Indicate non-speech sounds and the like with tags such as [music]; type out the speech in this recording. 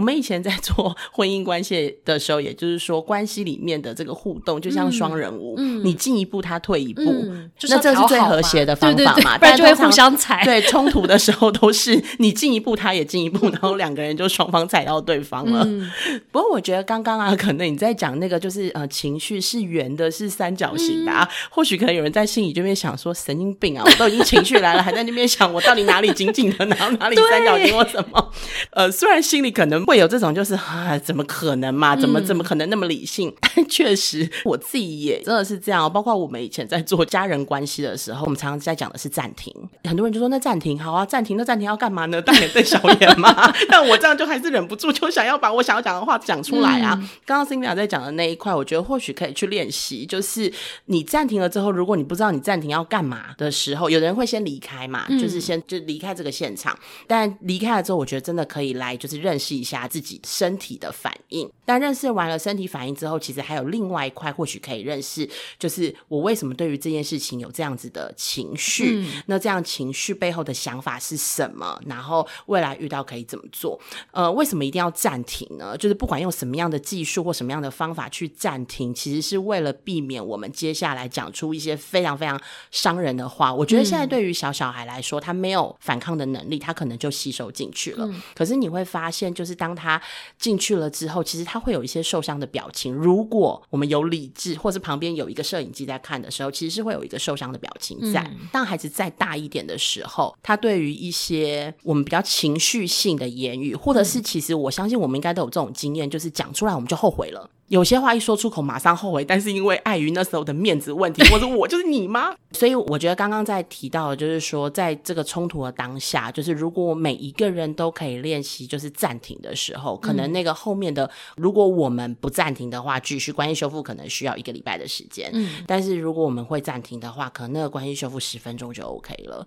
我们以前在做婚姻关系的时候，也就是说，关系里面的这个互动就像双人舞，你进一步，他退一步，那这是最和谐的方法嘛？不然就会互相踩。对，冲突的时候都是你进一步，他也进一步，然后两个人就双方踩到对方了。不过我觉得刚刚啊，可能你在讲那个就是呃，情绪是圆的，是三角形的，啊，或许可能有人在心里这边想说神经病啊，我都已经情绪来了，还在那边想我到底哪里紧紧的，然后哪里三角形 [laughs] 我怎么？呃，虽然心里可能会有这种就是啊，怎么可能嘛？怎么怎么可能那么理性？[laughs] 但确实我自己也真的是这样。包括我们以前在做家人关系的时候，我们常常在讲的是暂停。很多人就说那暂停好啊，暂停那暂停要干嘛呢？大眼瞪小眼嘛？[laughs] 但我这样就还是忍不住，就想要把我想要讲的话讲出来啊。刚刚 Cindy 在讲的那一块，我觉得或许可以去练习，就是你暂停了之后，如果你不知道你暂停要干嘛的时候，有人会先离开嘛，就是先就离开这个现场。但离开了之后，我觉得真的可以来就是认识一下自己身体的反应。但认识完了身体反应之后，其实还有另外一块，或许可以认识，就是我为什么对于这件事情有这样子的情绪？那这样情绪背后的想法是什么？然后未来遇到可以怎么做？呃，为什么一定要暂停呢？就是不管用什么样的技术或什么样的方法去暂停，其实是为了避免我们接下来讲出一些非常非常伤人的话。我觉得现在对于小小孩来说，他没有反抗的能力，他可能就吸收进去了。可是你会发现，就是当他进去了之后，其实他会有一些受伤的表情。如果我们有理智，或是旁边有一个摄影机在看的时候，其实是会有一个受伤的表情在。当孩子再大一点的时候，他对于一些我们比较情绪性的言语，或者是其实我相信我们应该都有这种经验，就是讲出来我们就后悔了。有些话一说出口马上后悔，但是因为碍于那时候的面子问题，[laughs] 或者我就是你吗？所以我觉得刚刚在提到的就是说，在这个冲突的当下，就是如果每一个人都可以练习就是暂停的时候，可能那个后面的如果我们不暂停的话，继续关系修复可能需要一个礼拜的时间。嗯，但是如果我们会暂停的话，可能那个关系修复十分钟就 OK 了。